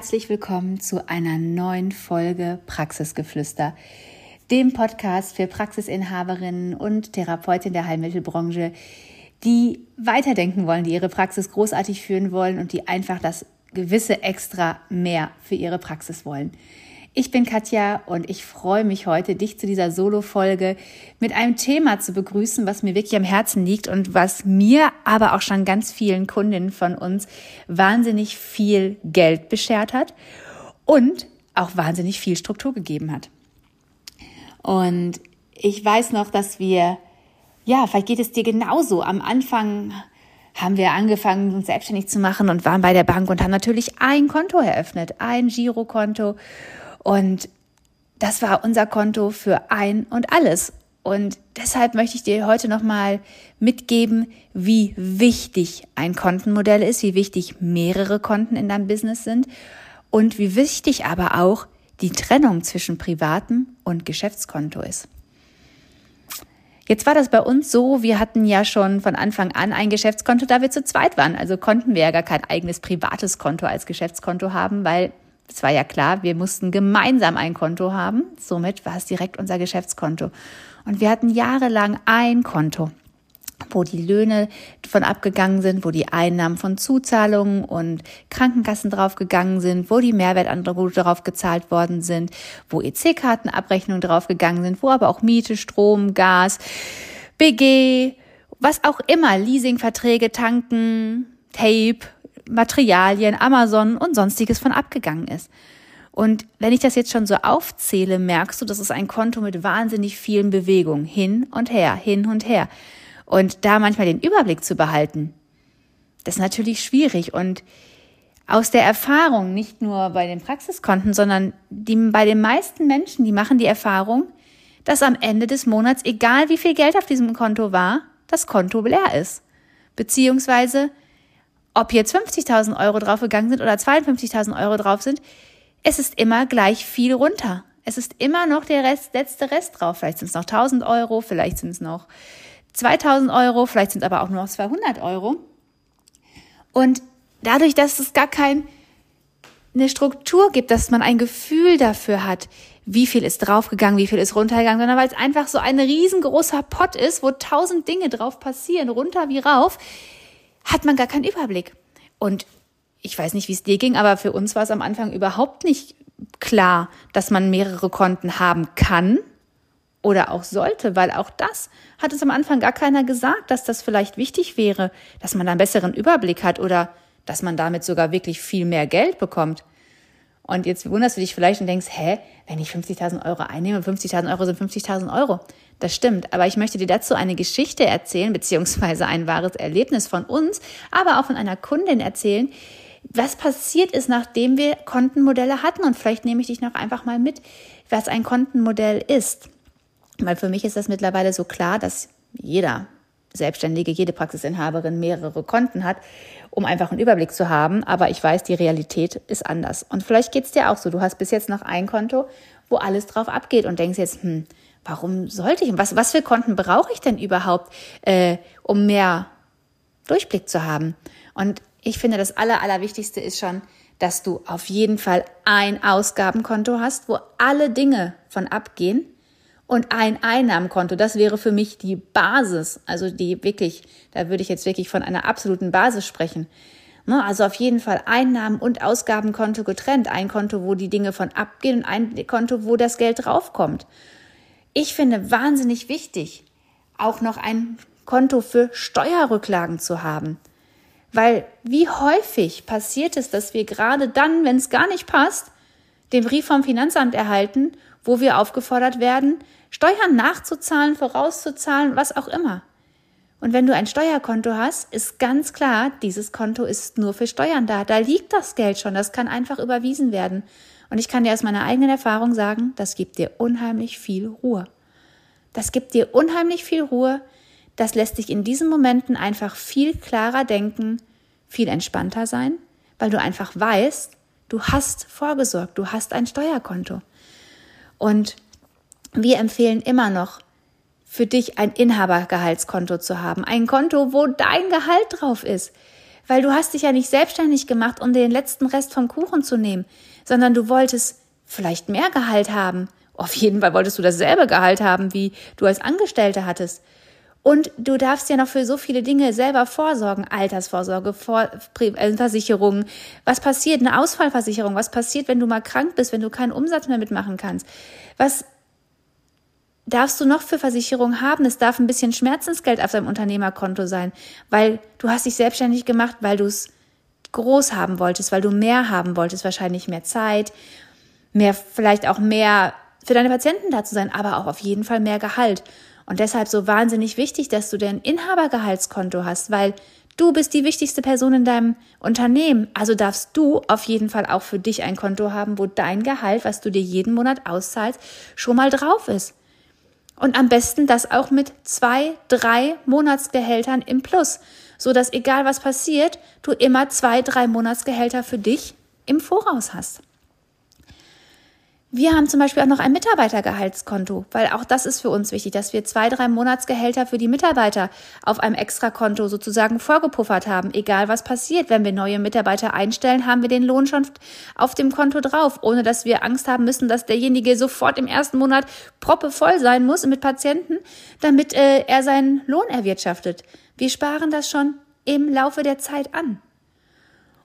Herzlich willkommen zu einer neuen Folge Praxisgeflüster, dem Podcast für Praxisinhaberinnen und Therapeutinnen der Heilmittelbranche, die weiterdenken wollen, die ihre Praxis großartig führen wollen und die einfach das gewisse extra mehr für ihre Praxis wollen. Ich bin Katja und ich freue mich heute, dich zu dieser Solo-Folge mit einem Thema zu begrüßen, was mir wirklich am Herzen liegt und was mir, aber auch schon ganz vielen Kundinnen von uns wahnsinnig viel Geld beschert hat und auch wahnsinnig viel Struktur gegeben hat. Und ich weiß noch, dass wir, ja, vielleicht geht es dir genauso. Am Anfang haben wir angefangen, uns selbstständig zu machen und waren bei der Bank und haben natürlich ein Konto eröffnet, ein Girokonto und das war unser Konto für ein und alles. Und deshalb möchte ich dir heute nochmal mitgeben, wie wichtig ein Kontenmodell ist, wie wichtig mehrere Konten in deinem Business sind und wie wichtig aber auch die Trennung zwischen privatem und Geschäftskonto ist. Jetzt war das bei uns so, wir hatten ja schon von Anfang an ein Geschäftskonto, da wir zu zweit waren. Also konnten wir ja gar kein eigenes privates Konto als Geschäftskonto haben, weil es war ja klar, wir mussten gemeinsam ein Konto haben. Somit war es direkt unser Geschäftskonto. Und wir hatten jahrelang ein Konto wo die Löhne von abgegangen sind, wo die Einnahmen von Zuzahlungen und Krankenkassen draufgegangen sind, wo die Mehrwertangebote drauf gezahlt worden sind, wo EC-Kartenabrechnungen draufgegangen sind, wo aber auch Miete, Strom, Gas, BG, was auch immer, Leasingverträge, Tanken, Tape, Materialien, Amazon und sonstiges von abgegangen ist. Und wenn ich das jetzt schon so aufzähle, merkst du, das ist ein Konto mit wahnsinnig vielen Bewegungen, hin und her, hin und her. Und da manchmal den Überblick zu behalten, das ist natürlich schwierig. Und aus der Erfahrung, nicht nur bei den Praxiskonten, sondern die, bei den meisten Menschen, die machen die Erfahrung, dass am Ende des Monats, egal wie viel Geld auf diesem Konto war, das Konto leer ist. Beziehungsweise ob jetzt 50.000 Euro draufgegangen sind oder 52.000 Euro drauf sind, es ist immer gleich viel runter. Es ist immer noch der Rest, letzte Rest drauf. Vielleicht sind es noch 1000 Euro, vielleicht sind es noch 2000 Euro, vielleicht sind es aber auch nur noch 200 Euro. Und dadurch, dass es gar keine Struktur gibt, dass man ein Gefühl dafür hat, wie viel ist draufgegangen, wie viel ist runtergegangen, sondern weil es einfach so ein riesengroßer Pott ist, wo tausend Dinge drauf passieren, runter wie rauf, hat man gar keinen Überblick. Und ich weiß nicht, wie es dir ging, aber für uns war es am Anfang überhaupt nicht klar, dass man mehrere Konten haben kann oder auch sollte, weil auch das hat es am Anfang gar keiner gesagt, dass das vielleicht wichtig wäre, dass man da einen besseren Überblick hat oder dass man damit sogar wirklich viel mehr Geld bekommt. Und jetzt wunderst du dich vielleicht und denkst, hä, wenn ich 50.000 Euro einnehme, 50.000 Euro sind 50.000 Euro. Das stimmt. Aber ich möchte dir dazu eine Geschichte erzählen, beziehungsweise ein wahres Erlebnis von uns, aber auch von einer Kundin erzählen, was passiert ist, nachdem wir Kontenmodelle hatten. Und vielleicht nehme ich dich noch einfach mal mit, was ein Kontenmodell ist. Weil für mich ist das mittlerweile so klar, dass jeder Selbstständige, jede Praxisinhaberin mehrere Konten hat, um einfach einen Überblick zu haben. Aber ich weiß, die Realität ist anders. Und vielleicht geht es dir auch so. Du hast bis jetzt noch ein Konto, wo alles drauf abgeht und denkst jetzt, hm, warum sollte ich? Was, was für Konten brauche ich denn überhaupt, äh, um mehr Durchblick zu haben? Und ich finde, das Aller, Allerwichtigste ist schon, dass du auf jeden Fall ein Ausgabenkonto hast, wo alle Dinge von abgehen und ein Einnahmenkonto. Das wäre für mich die Basis. Also die wirklich, da würde ich jetzt wirklich von einer absoluten Basis sprechen. Ne, also auf jeden Fall Einnahmen- und Ausgabenkonto getrennt. Ein Konto, wo die Dinge von abgehen und ein Konto, wo das Geld draufkommt. Ich finde wahnsinnig wichtig, auch noch ein Konto für Steuerrücklagen zu haben. Weil wie häufig passiert es, dass wir gerade dann, wenn es gar nicht passt, den Brief vom Finanzamt erhalten, wo wir aufgefordert werden, Steuern nachzuzahlen, vorauszuzahlen, was auch immer. Und wenn du ein Steuerkonto hast, ist ganz klar, dieses Konto ist nur für Steuern da. Da liegt das Geld schon, das kann einfach überwiesen werden. Und ich kann dir aus meiner eigenen Erfahrung sagen, das gibt dir unheimlich viel Ruhe. Das gibt dir unheimlich viel Ruhe. Das lässt dich in diesen Momenten einfach viel klarer denken, viel entspannter sein, weil du einfach weißt, du hast vorgesorgt, du hast ein Steuerkonto. Und wir empfehlen immer noch, für dich ein Inhabergehaltskonto zu haben. Ein Konto, wo dein Gehalt drauf ist. Weil du hast dich ja nicht selbstständig gemacht, um den letzten Rest vom Kuchen zu nehmen, sondern du wolltest vielleicht mehr Gehalt haben. Auf jeden Fall wolltest du dasselbe Gehalt haben, wie du als Angestellte hattest. Und du darfst ja noch für so viele Dinge selber vorsorgen. Altersvorsorge, Vor äh, Versicherungen. Was passiert? Eine Ausfallversicherung. Was passiert, wenn du mal krank bist, wenn du keinen Umsatz mehr mitmachen kannst? Was darfst du noch für Versicherungen haben? Es darf ein bisschen Schmerzensgeld auf deinem Unternehmerkonto sein, weil du hast dich selbstständig gemacht, weil du es groß haben wolltest, weil du mehr haben wolltest, wahrscheinlich mehr Zeit, mehr, vielleicht auch mehr für deine Patienten da zu sein, aber auch auf jeden Fall mehr Gehalt. Und deshalb so wahnsinnig wichtig, dass du dein Inhabergehaltskonto hast, weil du bist die wichtigste Person in deinem Unternehmen. Also darfst du auf jeden Fall auch für dich ein Konto haben, wo dein Gehalt, was du dir jeden Monat auszahlst, schon mal drauf ist. Und am besten das auch mit zwei, drei Monatsgehältern im Plus, so dass egal was passiert, du immer zwei, drei Monatsgehälter für dich im Voraus hast. Wir haben zum Beispiel auch noch ein Mitarbeitergehaltskonto, weil auch das ist für uns wichtig, dass wir zwei, drei Monatsgehälter für die Mitarbeiter auf einem Extrakonto sozusagen vorgepuffert haben. Egal was passiert, wenn wir neue Mitarbeiter einstellen, haben wir den Lohn schon auf dem Konto drauf, ohne dass wir Angst haben müssen, dass derjenige sofort im ersten Monat proppevoll sein muss mit Patienten, damit äh, er seinen Lohn erwirtschaftet. Wir sparen das schon im Laufe der Zeit an.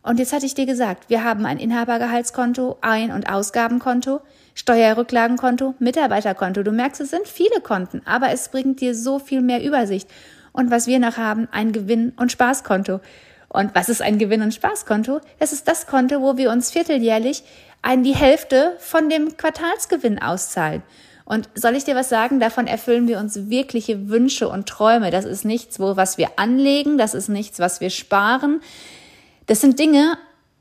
Und jetzt hatte ich dir gesagt, wir haben ein Inhabergehaltskonto, Ein- und Ausgabenkonto, Steuerrücklagenkonto, Mitarbeiterkonto. Du merkst, es sind viele Konten, aber es bringt dir so viel mehr Übersicht. Und was wir noch haben, ein Gewinn- und Spaßkonto. Und was ist ein Gewinn- und Spaßkonto? Das ist das Konto, wo wir uns vierteljährlich die Hälfte von dem Quartalsgewinn auszahlen. Und soll ich dir was sagen? Davon erfüllen wir uns wirkliche Wünsche und Träume. Das ist nichts, wo, was wir anlegen. Das ist nichts, was wir sparen. Das sind Dinge,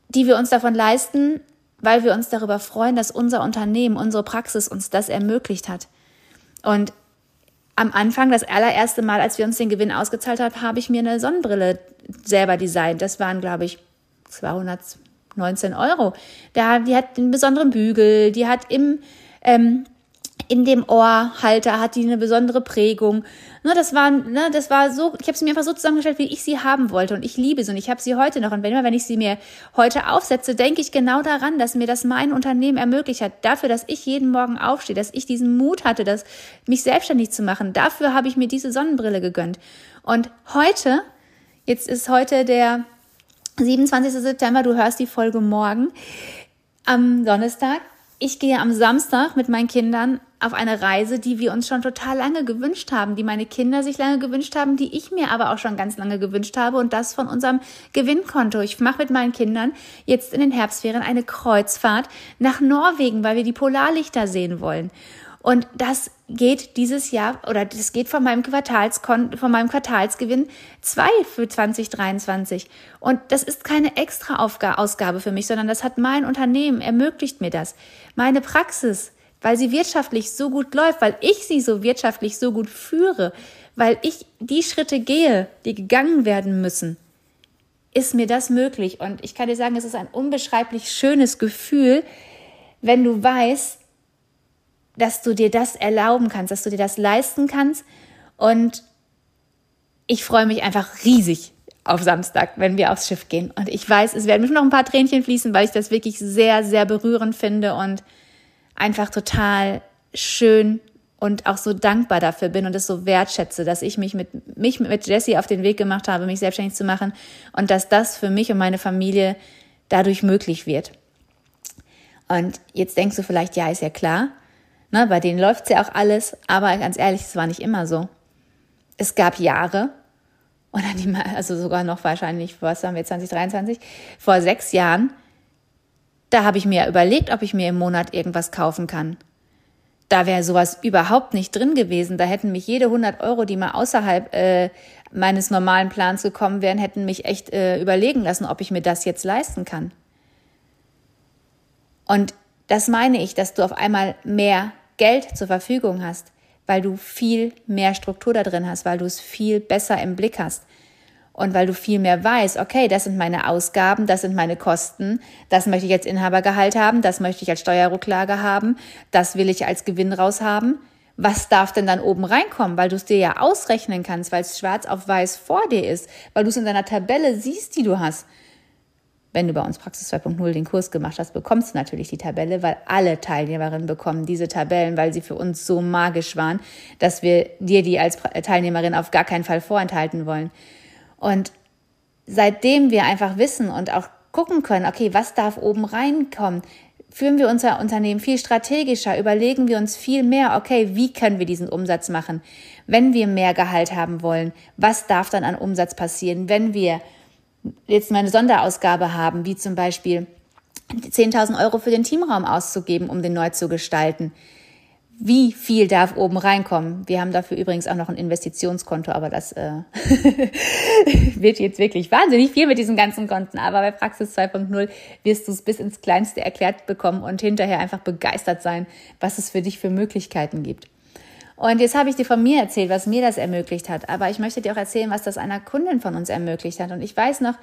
die wir uns davon leisten, weil wir uns darüber freuen, dass unser Unternehmen, unsere Praxis uns das ermöglicht hat. Und am Anfang, das allererste Mal, als wir uns den Gewinn ausgezahlt haben, habe ich mir eine Sonnenbrille selber designt. Das waren, glaube ich, 219 Euro. Da, die hat einen besonderen Bügel, die hat im ähm, in dem Ohrhalter hat die eine besondere Prägung. Ne, das war, ne, das war so, ich habe sie mir einfach so zusammengestellt, wie ich sie haben wollte. Und ich liebe sie und ich habe sie heute noch. Und wenn wenn ich sie mir heute aufsetze, denke ich genau daran, dass mir das mein Unternehmen ermöglicht hat. Dafür, dass ich jeden Morgen aufstehe, dass ich diesen Mut hatte, dass, mich selbstständig zu machen. Dafür habe ich mir diese Sonnenbrille gegönnt. Und heute, jetzt ist heute der 27. September, du hörst die Folge morgen, am Donnerstag ich gehe am Samstag mit meinen Kindern auf eine Reise, die wir uns schon total lange gewünscht haben, die meine Kinder sich lange gewünscht haben, die ich mir aber auch schon ganz lange gewünscht habe und das von unserem Gewinnkonto. Ich mache mit meinen Kindern jetzt in den Herbstferien eine Kreuzfahrt nach Norwegen, weil wir die Polarlichter sehen wollen. Und das geht dieses Jahr oder das geht von meinem Quartalskon von meinem Quartalsgewinn zwei für 2023. Und das ist keine extra Ausgabe für mich, sondern das hat mein Unternehmen ermöglicht mir das. Meine Praxis, weil sie wirtschaftlich so gut läuft, weil ich sie so wirtschaftlich so gut führe, weil ich die Schritte gehe, die gegangen werden müssen, ist mir das möglich. Und ich kann dir sagen, es ist ein unbeschreiblich schönes Gefühl, wenn du weißt, dass du dir das erlauben kannst, dass du dir das leisten kannst. Und ich freue mich einfach riesig auf Samstag, wenn wir aufs Schiff gehen. Und ich weiß, es werden bestimmt noch ein paar Tränchen fließen, weil ich das wirklich sehr, sehr berührend finde und einfach total schön und auch so dankbar dafür bin und es so wertschätze, dass ich mich mit, mich mit Jessie auf den Weg gemacht habe, mich selbstständig zu machen und dass das für mich und meine Familie dadurch möglich wird. Und jetzt denkst du vielleicht, ja, ist ja klar. Ne, bei denen läuft's ja auch alles, aber ganz ehrlich, es war nicht immer so. Es gab Jahre, oder die, also sogar noch wahrscheinlich, was haben wir 2023, vor sechs Jahren, da habe ich mir überlegt, ob ich mir im Monat irgendwas kaufen kann. da wäre sowas überhaupt nicht drin gewesen. Da hätten mich jede 100 Euro, die mal außerhalb äh, meines normalen Plans gekommen wären, hätten mich echt äh, überlegen lassen, ob ich mir das jetzt leisten kann. Und das meine ich, dass du auf einmal mehr Geld zur Verfügung hast, weil du viel mehr Struktur da drin hast, weil du es viel besser im Blick hast. Und weil du viel mehr weißt, okay, das sind meine Ausgaben, das sind meine Kosten, das möchte ich als Inhabergehalt haben, das möchte ich als Steuerrücklage haben, das will ich als Gewinn raushaben. Was darf denn dann oben reinkommen? Weil du es dir ja ausrechnen kannst, weil es schwarz auf weiß vor dir ist, weil du es in deiner Tabelle siehst, die du hast. Wenn du bei uns Praxis 2.0 den Kurs gemacht hast, bekommst du natürlich die Tabelle, weil alle Teilnehmerinnen bekommen diese Tabellen, weil sie für uns so magisch waren, dass wir dir die als Teilnehmerin auf gar keinen Fall vorenthalten wollen. Und seitdem wir einfach wissen und auch gucken können, okay, was darf oben reinkommen, führen wir unser Unternehmen viel strategischer, überlegen wir uns viel mehr, okay, wie können wir diesen Umsatz machen? Wenn wir mehr Gehalt haben wollen, was darf dann an Umsatz passieren? Wenn wir jetzt mal eine Sonderausgabe haben, wie zum Beispiel 10.000 Euro für den Teamraum auszugeben, um den neu zu gestalten. Wie viel darf oben reinkommen? Wir haben dafür übrigens auch noch ein Investitionskonto, aber das äh, wird jetzt wirklich wahnsinnig viel mit diesen ganzen Konten. Aber bei Praxis 2.0 wirst du es bis ins Kleinste erklärt bekommen und hinterher einfach begeistert sein, was es für dich für Möglichkeiten gibt. Und jetzt habe ich dir von mir erzählt, was mir das ermöglicht hat. Aber ich möchte dir auch erzählen, was das einer Kundin von uns ermöglicht hat. Und ich weiß noch,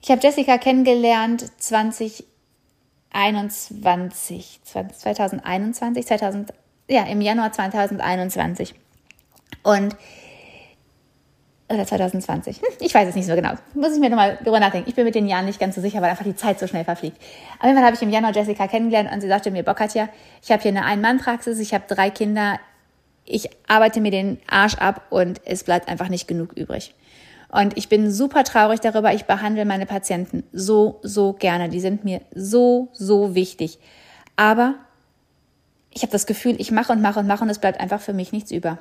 ich habe Jessica kennengelernt 2021, 2021, 2000, ja, im Januar 2021. Und oder 2020. Hm, ich weiß es nicht so genau. Muss ich mir nochmal drüber nachdenken. Ich bin mit den Jahren nicht ganz so sicher, weil einfach die Zeit so schnell verfliegt. Auf jeden Fall habe ich im Januar Jessica kennengelernt und sie sagte mir, Bockatja, ich habe hier eine Ein-Mann-Praxis, ich habe drei Kinder, ich arbeite mir den Arsch ab und es bleibt einfach nicht genug übrig. Und ich bin super traurig darüber. Ich behandle meine Patienten so, so gerne. Die sind mir so, so wichtig. Aber ich habe das Gefühl, ich mache und mache und mache und es bleibt einfach für mich nichts über.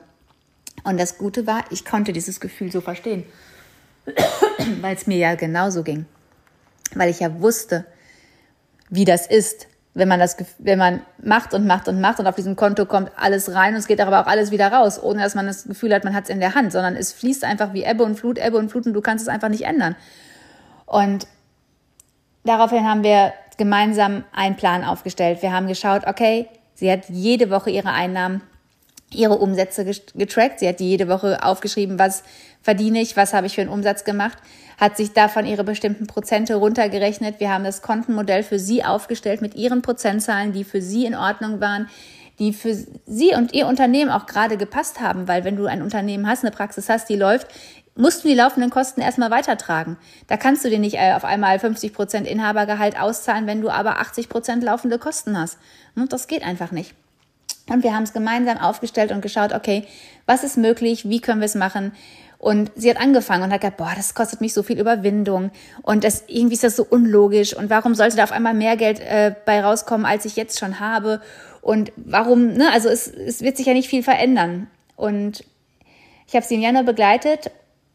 Und das Gute war, ich konnte dieses Gefühl so verstehen, weil es mir ja genauso ging. Weil ich ja wusste, wie das ist, wenn man das, wenn man macht und macht und macht und auf diesem Konto kommt alles rein und es geht aber auch alles wieder raus, ohne dass man das Gefühl hat, man hat es in der Hand, sondern es fließt einfach wie Ebbe und Flut, Ebbe und Flut und du kannst es einfach nicht ändern. Und daraufhin haben wir gemeinsam einen Plan aufgestellt. Wir haben geschaut, okay, sie hat jede Woche ihre Einnahmen, ihre Umsätze getrackt. Sie hat jede Woche aufgeschrieben, was verdiene ich, was habe ich für einen Umsatz gemacht hat sich davon ihre bestimmten Prozente runtergerechnet. Wir haben das Kontenmodell für sie aufgestellt mit ihren Prozentzahlen, die für sie in Ordnung waren, die für sie und ihr Unternehmen auch gerade gepasst haben, weil wenn du ein Unternehmen hast, eine Praxis hast, die läuft, musst du die laufenden Kosten erstmal weitertragen. Da kannst du dir nicht äh, auf einmal 50 Prozent Inhabergehalt auszahlen, wenn du aber 80 Prozent laufende Kosten hast. Und das geht einfach nicht. Und wir haben es gemeinsam aufgestellt und geschaut, okay, was ist möglich, wie können wir es machen, und sie hat angefangen und hat gesagt, boah, das kostet mich so viel Überwindung. Und das irgendwie ist das so unlogisch. Und warum sollte da auf einmal mehr Geld äh, bei rauskommen, als ich jetzt schon habe? Und warum, ne, also es, es wird sich ja nicht viel verändern. Und ich habe sie im Januar begleitet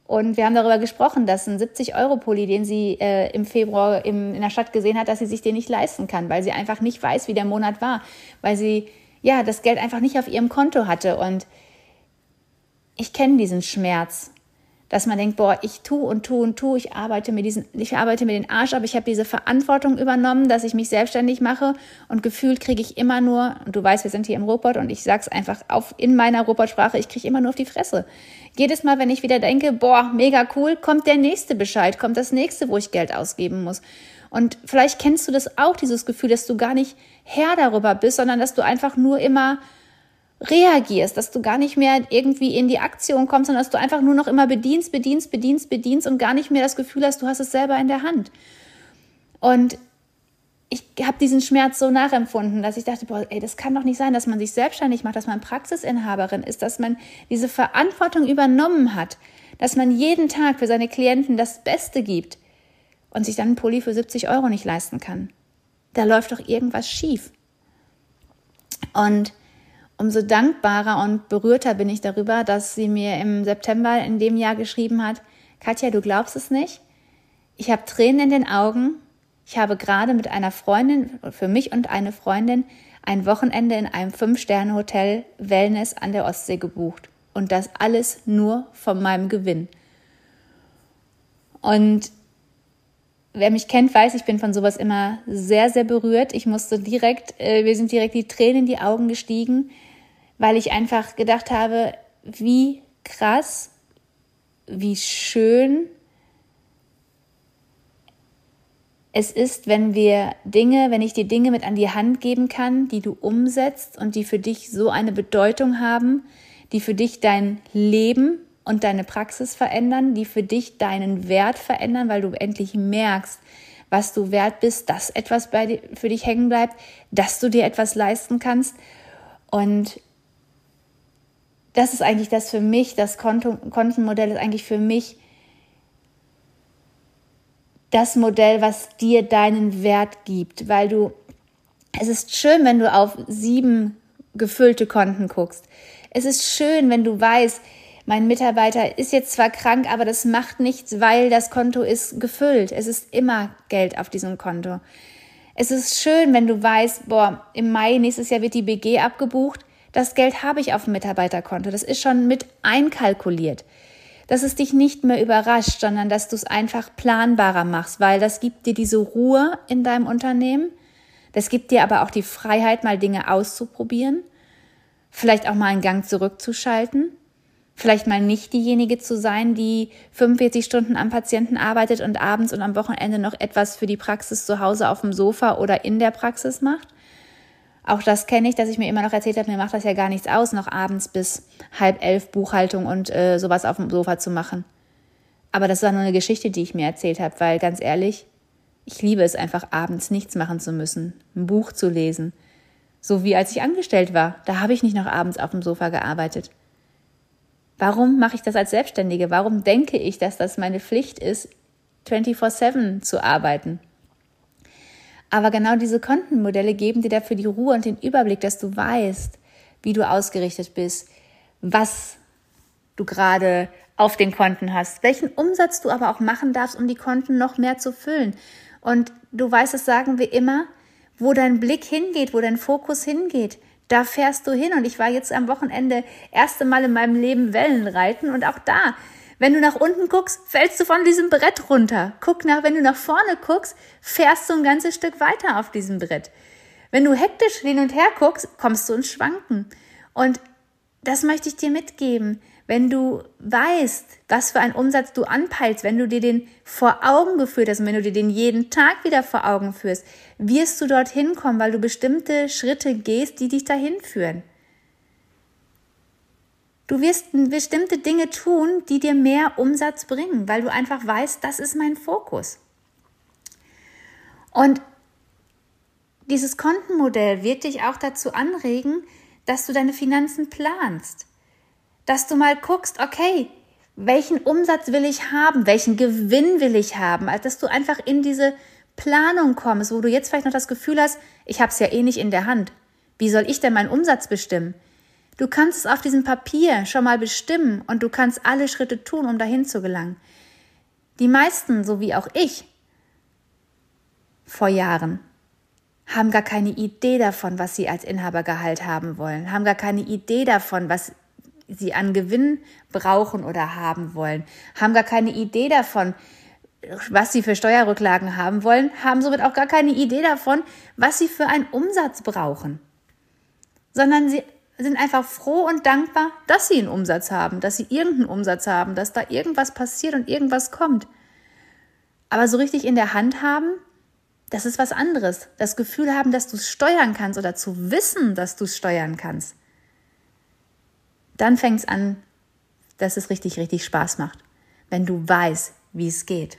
und wir haben darüber gesprochen, dass ein 70-Euro-Pulli, den sie äh, im Februar im, in der Stadt gesehen hat, dass sie sich den nicht leisten kann, weil sie einfach nicht weiß, wie der Monat war, weil sie ja das Geld einfach nicht auf ihrem Konto hatte. Und ich kenne diesen Schmerz dass man denkt, boah, ich tu und tu und tu, ich arbeite mir diesen, ich arbeite mir den Arsch ab, ich habe diese Verantwortung übernommen, dass ich mich selbstständig mache und gefühlt kriege ich immer nur, und du weißt, wir sind hier im Robot und ich sag's einfach auf in meiner Robotsprache, ich kriege immer nur auf die Fresse. Jedes Mal, wenn ich wieder denke, boah, mega cool, kommt der nächste Bescheid, kommt das nächste, wo ich Geld ausgeben muss. Und vielleicht kennst du das auch, dieses Gefühl, dass du gar nicht Herr darüber bist, sondern dass du einfach nur immer reagierst, dass du gar nicht mehr irgendwie in die Aktion kommst, sondern dass du einfach nur noch immer bedienst, bedienst, bedienst, bedienst und gar nicht mehr das Gefühl hast, du hast es selber in der Hand. Und ich habe diesen Schmerz so nachempfunden, dass ich dachte, boah, ey, das kann doch nicht sein, dass man sich selbstständig macht, dass man Praxisinhaberin ist, dass man diese Verantwortung übernommen hat, dass man jeden Tag für seine Klienten das Beste gibt und sich dann einen Pulli für 70 Euro nicht leisten kann. Da läuft doch irgendwas schief. Und umso dankbarer und berührter bin ich darüber, dass sie mir im September in dem Jahr geschrieben hat, Katja, du glaubst es nicht? Ich habe Tränen in den Augen. Ich habe gerade mit einer Freundin, für mich und eine Freundin, ein Wochenende in einem Fünf-Sterne-Hotel Wellness an der Ostsee gebucht. Und das alles nur von meinem Gewinn. Und wer mich kennt, weiß, ich bin von sowas immer sehr, sehr berührt. Ich musste direkt, äh, wir sind direkt die Tränen in die Augen gestiegen, weil ich einfach gedacht habe, wie krass, wie schön es ist, wenn wir Dinge, wenn ich dir Dinge mit an die Hand geben kann, die du umsetzt und die für dich so eine Bedeutung haben, die für dich dein Leben und deine Praxis verändern, die für dich deinen Wert verändern, weil du endlich merkst, was du wert bist, dass etwas bei dir, für dich hängen bleibt, dass du dir etwas leisten kannst. Und das ist eigentlich das für mich, das Konto, Kontenmodell ist eigentlich für mich das Modell, was dir deinen Wert gibt, weil du, es ist schön, wenn du auf sieben gefüllte Konten guckst. Es ist schön, wenn du weißt, mein Mitarbeiter ist jetzt zwar krank, aber das macht nichts, weil das Konto ist gefüllt. Es ist immer Geld auf diesem Konto. Es ist schön, wenn du weißt, boah, im Mai nächstes Jahr wird die BG abgebucht. Das Geld habe ich auf dem Mitarbeiterkonto. Das ist schon mit einkalkuliert dass es dich nicht mehr überrascht, sondern dass du es einfach planbarer machst, weil das gibt dir diese Ruhe in deinem Unternehmen. Das gibt dir aber auch die Freiheit, mal Dinge auszuprobieren, vielleicht auch mal einen Gang zurückzuschalten, vielleicht mal nicht diejenige zu sein, die 45 Stunden am Patienten arbeitet und abends und am Wochenende noch etwas für die Praxis zu Hause auf dem Sofa oder in der Praxis macht, auch das kenne ich, dass ich mir immer noch erzählt habe, mir macht das ja gar nichts aus, noch abends bis halb elf Buchhaltung und äh, sowas auf dem Sofa zu machen. Aber das war nur eine Geschichte, die ich mir erzählt habe, weil ganz ehrlich, ich liebe es einfach abends nichts machen zu müssen, ein Buch zu lesen. So wie als ich angestellt war, da habe ich nicht noch abends auf dem Sofa gearbeitet. Warum mache ich das als Selbstständige? Warum denke ich, dass das meine Pflicht ist, 24/7 zu arbeiten? Aber genau diese Kontenmodelle geben dir dafür die Ruhe und den Überblick, dass du weißt, wie du ausgerichtet bist, was du gerade auf den Konten hast, welchen Umsatz du aber auch machen darfst, um die Konten noch mehr zu füllen. Und du weißt, das sagen wir immer, wo dein Blick hingeht, wo dein Fokus hingeht, da fährst du hin. Und ich war jetzt am Wochenende erste Mal in meinem Leben Wellenreiten und auch da wenn du nach unten guckst, fällst du von diesem Brett runter. Guck nach, wenn du nach vorne guckst, fährst du ein ganzes Stück weiter auf diesem Brett. Wenn du hektisch hin und her guckst, kommst du ins Schwanken. Und das möchte ich dir mitgeben. Wenn du weißt, was für einen Umsatz du anpeilst, wenn du dir den vor Augen geführt hast und wenn du dir den jeden Tag wieder vor Augen führst, wirst du dorthin kommen, weil du bestimmte Schritte gehst, die dich dahin führen. Du wirst bestimmte Dinge tun, die dir mehr Umsatz bringen, weil du einfach weißt, das ist mein Fokus. Und dieses Kontenmodell wird dich auch dazu anregen, dass du deine Finanzen planst. Dass du mal guckst, okay, welchen Umsatz will ich haben, welchen Gewinn will ich haben, also dass du einfach in diese Planung kommst, wo du jetzt vielleicht noch das Gefühl hast, ich habe es ja eh nicht in der Hand. Wie soll ich denn meinen Umsatz bestimmen? Du kannst es auf diesem Papier schon mal bestimmen und du kannst alle Schritte tun, um dahin zu gelangen. Die meisten, so wie auch ich, vor Jahren, haben gar keine Idee davon, was sie als Inhabergehalt haben wollen, haben gar keine Idee davon, was sie an Gewinn brauchen oder haben wollen, haben gar keine Idee davon, was sie für Steuerrücklagen haben wollen, haben somit auch gar keine Idee davon, was sie für einen Umsatz brauchen, sondern sie sind einfach froh und dankbar, dass sie einen Umsatz haben, dass sie irgendeinen Umsatz haben, dass da irgendwas passiert und irgendwas kommt. Aber so richtig in der Hand haben, das ist was anderes. Das Gefühl haben, dass du es steuern kannst oder zu wissen, dass du es steuern kannst. Dann fängt es an, dass es richtig, richtig Spaß macht, wenn du weißt, wie es geht.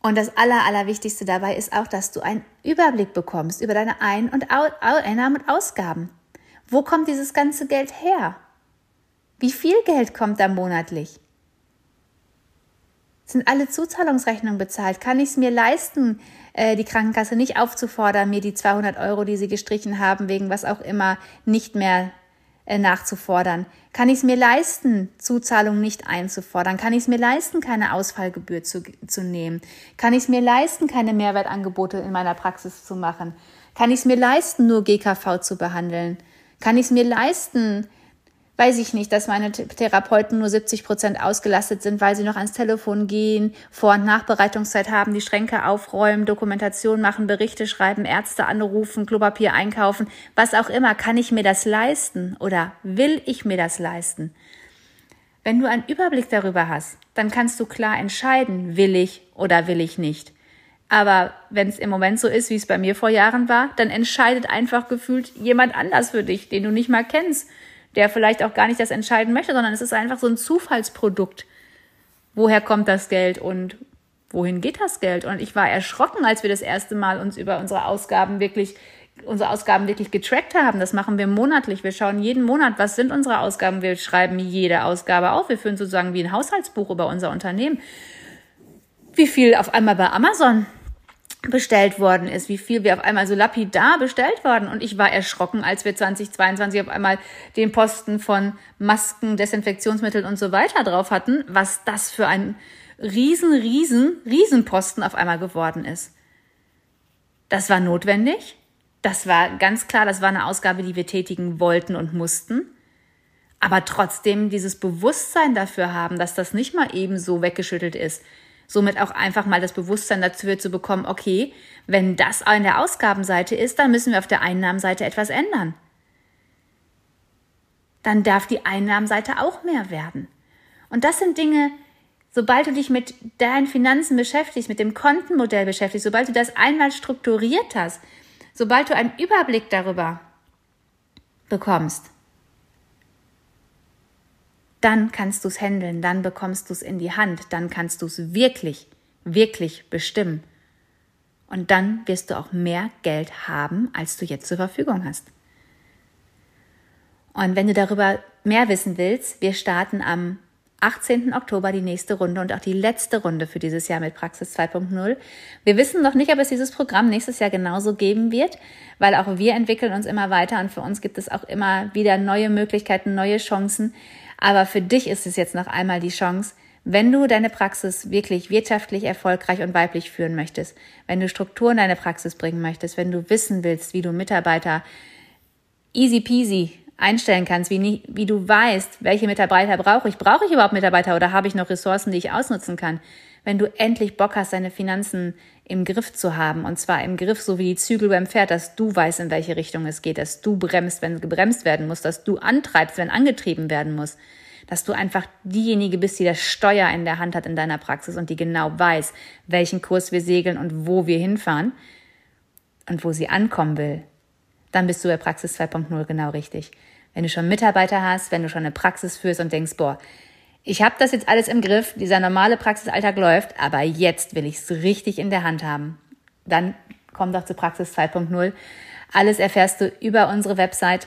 Und das Aller, Allerwichtigste dabei ist auch, dass du einen Überblick bekommst über deine Ein- und Einnahmen und Ausgaben. Wo kommt dieses ganze Geld her? Wie viel Geld kommt da monatlich? Sind alle Zuzahlungsrechnungen bezahlt? Kann ich es mir leisten, äh, die Krankenkasse nicht aufzufordern, mir die 200 Euro, die sie gestrichen haben, wegen was auch immer, nicht mehr äh, nachzufordern? Kann ich es mir leisten, Zuzahlungen nicht einzufordern? Kann ich es mir leisten, keine Ausfallgebühr zu, zu nehmen? Kann ich es mir leisten, keine Mehrwertangebote in meiner Praxis zu machen? Kann ich es mir leisten, nur GKV zu behandeln? Kann ich es mir leisten, weiß ich nicht, dass meine Therapeuten nur 70 Prozent ausgelastet sind, weil sie noch ans Telefon gehen, Vor- und Nachbereitungszeit haben, die Schränke aufräumen, Dokumentation machen, Berichte schreiben, Ärzte anrufen, Klopapier einkaufen, was auch immer. Kann ich mir das leisten oder will ich mir das leisten? Wenn du einen Überblick darüber hast, dann kannst du klar entscheiden, will ich oder will ich nicht. Aber wenn es im Moment so ist, wie es bei mir vor Jahren war, dann entscheidet einfach gefühlt jemand anders für dich, den du nicht mal kennst der vielleicht auch gar nicht das entscheiden möchte, sondern es ist einfach so ein Zufallsprodukt. Woher kommt das Geld und wohin geht das Geld? Und ich war erschrocken, als wir das erste Mal uns über unsere Ausgaben wirklich unsere Ausgaben wirklich getrackt haben. Das machen wir monatlich. Wir schauen jeden Monat, was sind unsere Ausgaben. Wir schreiben jede Ausgabe auf. Wir führen sozusagen wie ein Haushaltsbuch über unser Unternehmen. Wie viel auf einmal bei Amazon bestellt worden ist, wie viel wir auf einmal so lapidar bestellt worden. Und ich war erschrocken, als wir 2022 auf einmal den Posten von Masken, Desinfektionsmitteln und so weiter drauf hatten, was das für ein riesen, riesen, Riesenposten auf einmal geworden ist. Das war notwendig. Das war ganz klar, das war eine Ausgabe, die wir tätigen wollten und mussten. Aber trotzdem dieses Bewusstsein dafür haben, dass das nicht mal eben so weggeschüttelt ist, somit auch einfach mal das Bewusstsein dafür zu bekommen, okay, wenn das an der Ausgabenseite ist, dann müssen wir auf der Einnahmenseite etwas ändern. Dann darf die Einnahmenseite auch mehr werden. Und das sind Dinge, sobald du dich mit deinen Finanzen beschäftigst, mit dem Kontenmodell beschäftigst, sobald du das einmal strukturiert hast, sobald du einen Überblick darüber bekommst, dann kannst du es handeln, dann bekommst du es in die Hand, dann kannst du es wirklich, wirklich bestimmen. Und dann wirst du auch mehr Geld haben, als du jetzt zur Verfügung hast. Und wenn du darüber mehr wissen willst, wir starten am 18. Oktober die nächste Runde und auch die letzte Runde für dieses Jahr mit Praxis 2.0. Wir wissen noch nicht, ob es dieses Programm nächstes Jahr genauso geben wird, weil auch wir entwickeln uns immer weiter und für uns gibt es auch immer wieder neue Möglichkeiten, neue Chancen. Aber für dich ist es jetzt noch einmal die Chance, wenn du deine Praxis wirklich wirtschaftlich erfolgreich und weiblich führen möchtest, wenn du Strukturen in deine Praxis bringen möchtest, wenn du wissen willst, wie du Mitarbeiter easy peasy einstellen kannst, wie, wie du weißt, welche Mitarbeiter brauche ich. Brauche ich überhaupt Mitarbeiter oder habe ich noch Ressourcen, die ich ausnutzen kann? Wenn du endlich Bock hast, deine Finanzen im Griff zu haben, und zwar im Griff, so wie die Zügel beim Pferd, dass du weißt, in welche Richtung es geht, dass du bremst, wenn gebremst werden muss, dass du antreibst, wenn angetrieben werden muss, dass du einfach diejenige bist, die das Steuer in der Hand hat in deiner Praxis und die genau weiß, welchen Kurs wir segeln und wo wir hinfahren und wo sie ankommen will. Dann bist du bei Praxis 2.0 genau richtig. Wenn du schon Mitarbeiter hast, wenn du schon eine Praxis führst und denkst, boah, ich habe das jetzt alles im Griff, dieser normale Praxisalltag läuft, aber jetzt will ich es richtig in der Hand haben. Dann komm doch zu Praxis 2.0. Alles erfährst du über unsere Website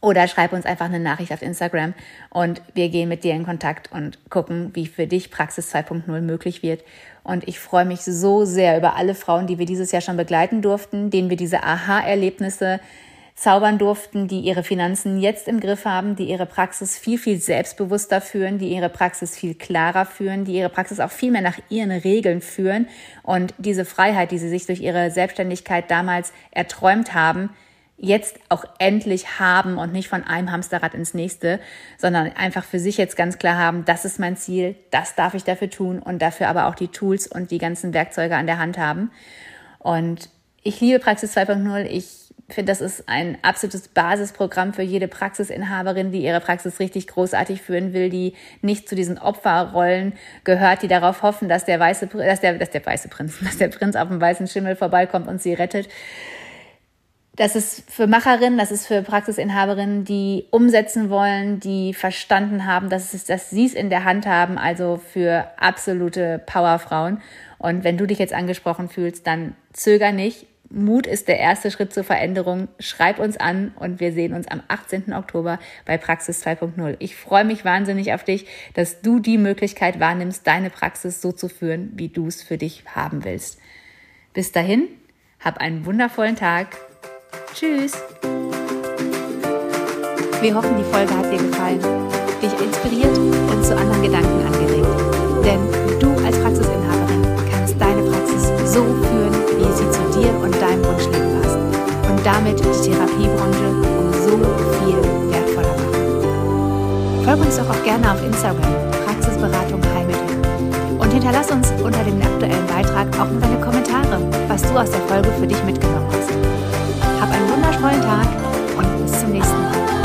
oder schreib uns einfach eine Nachricht auf Instagram und wir gehen mit dir in Kontakt und gucken, wie für dich Praxis 2.0 möglich wird. Und ich freue mich so sehr über alle Frauen, die wir dieses Jahr schon begleiten durften, denen wir diese Aha-Erlebnisse zaubern durften, die ihre Finanzen jetzt im Griff haben, die ihre Praxis viel, viel selbstbewusster führen, die ihre Praxis viel klarer führen, die ihre Praxis auch viel mehr nach ihren Regeln führen und diese Freiheit, die sie sich durch ihre Selbstständigkeit damals erträumt haben, jetzt auch endlich haben und nicht von einem Hamsterrad ins nächste, sondern einfach für sich jetzt ganz klar haben, das ist mein Ziel, das darf ich dafür tun und dafür aber auch die Tools und die ganzen Werkzeuge an der Hand haben. Und ich liebe Praxis 2.0. Ich finde, das ist ein absolutes Basisprogramm für jede Praxisinhaberin, die ihre Praxis richtig großartig führen will, die nicht zu diesen Opferrollen gehört, die darauf hoffen, dass der weiße, dass der, dass der weiße Prinz, dass der Prinz auf dem weißen Schimmel vorbeikommt und sie rettet, das ist für Macherinnen, das ist für Praxisinhaberinnen, die umsetzen wollen, die verstanden haben, dass, es, dass sie es in der Hand haben, also für absolute Powerfrauen. Und wenn du dich jetzt angesprochen fühlst, dann zöger nicht. Mut ist der erste Schritt zur Veränderung. Schreib uns an und wir sehen uns am 18. Oktober bei Praxis 2.0. Ich freue mich wahnsinnig auf dich, dass du die Möglichkeit wahrnimmst, deine Praxis so zu führen, wie du es für dich haben willst. Bis dahin, hab einen wundervollen Tag Tschüss. Wir hoffen, die Folge hat dir gefallen, dich inspiriert und zu anderen Gedanken angeregt. Denn du zu dir und deinem Wunschleben passt. Und damit die Therapiebranche um so viel wertvoller machen. Folge uns doch auch gerne auf Instagram, Praxisberatung Heilmittel. Und hinterlass uns unter dem aktuellen Beitrag auch nur deine Kommentare, was du aus der Folge für dich mitgenommen hast. Hab einen wundervollen Tag und bis zum nächsten Mal.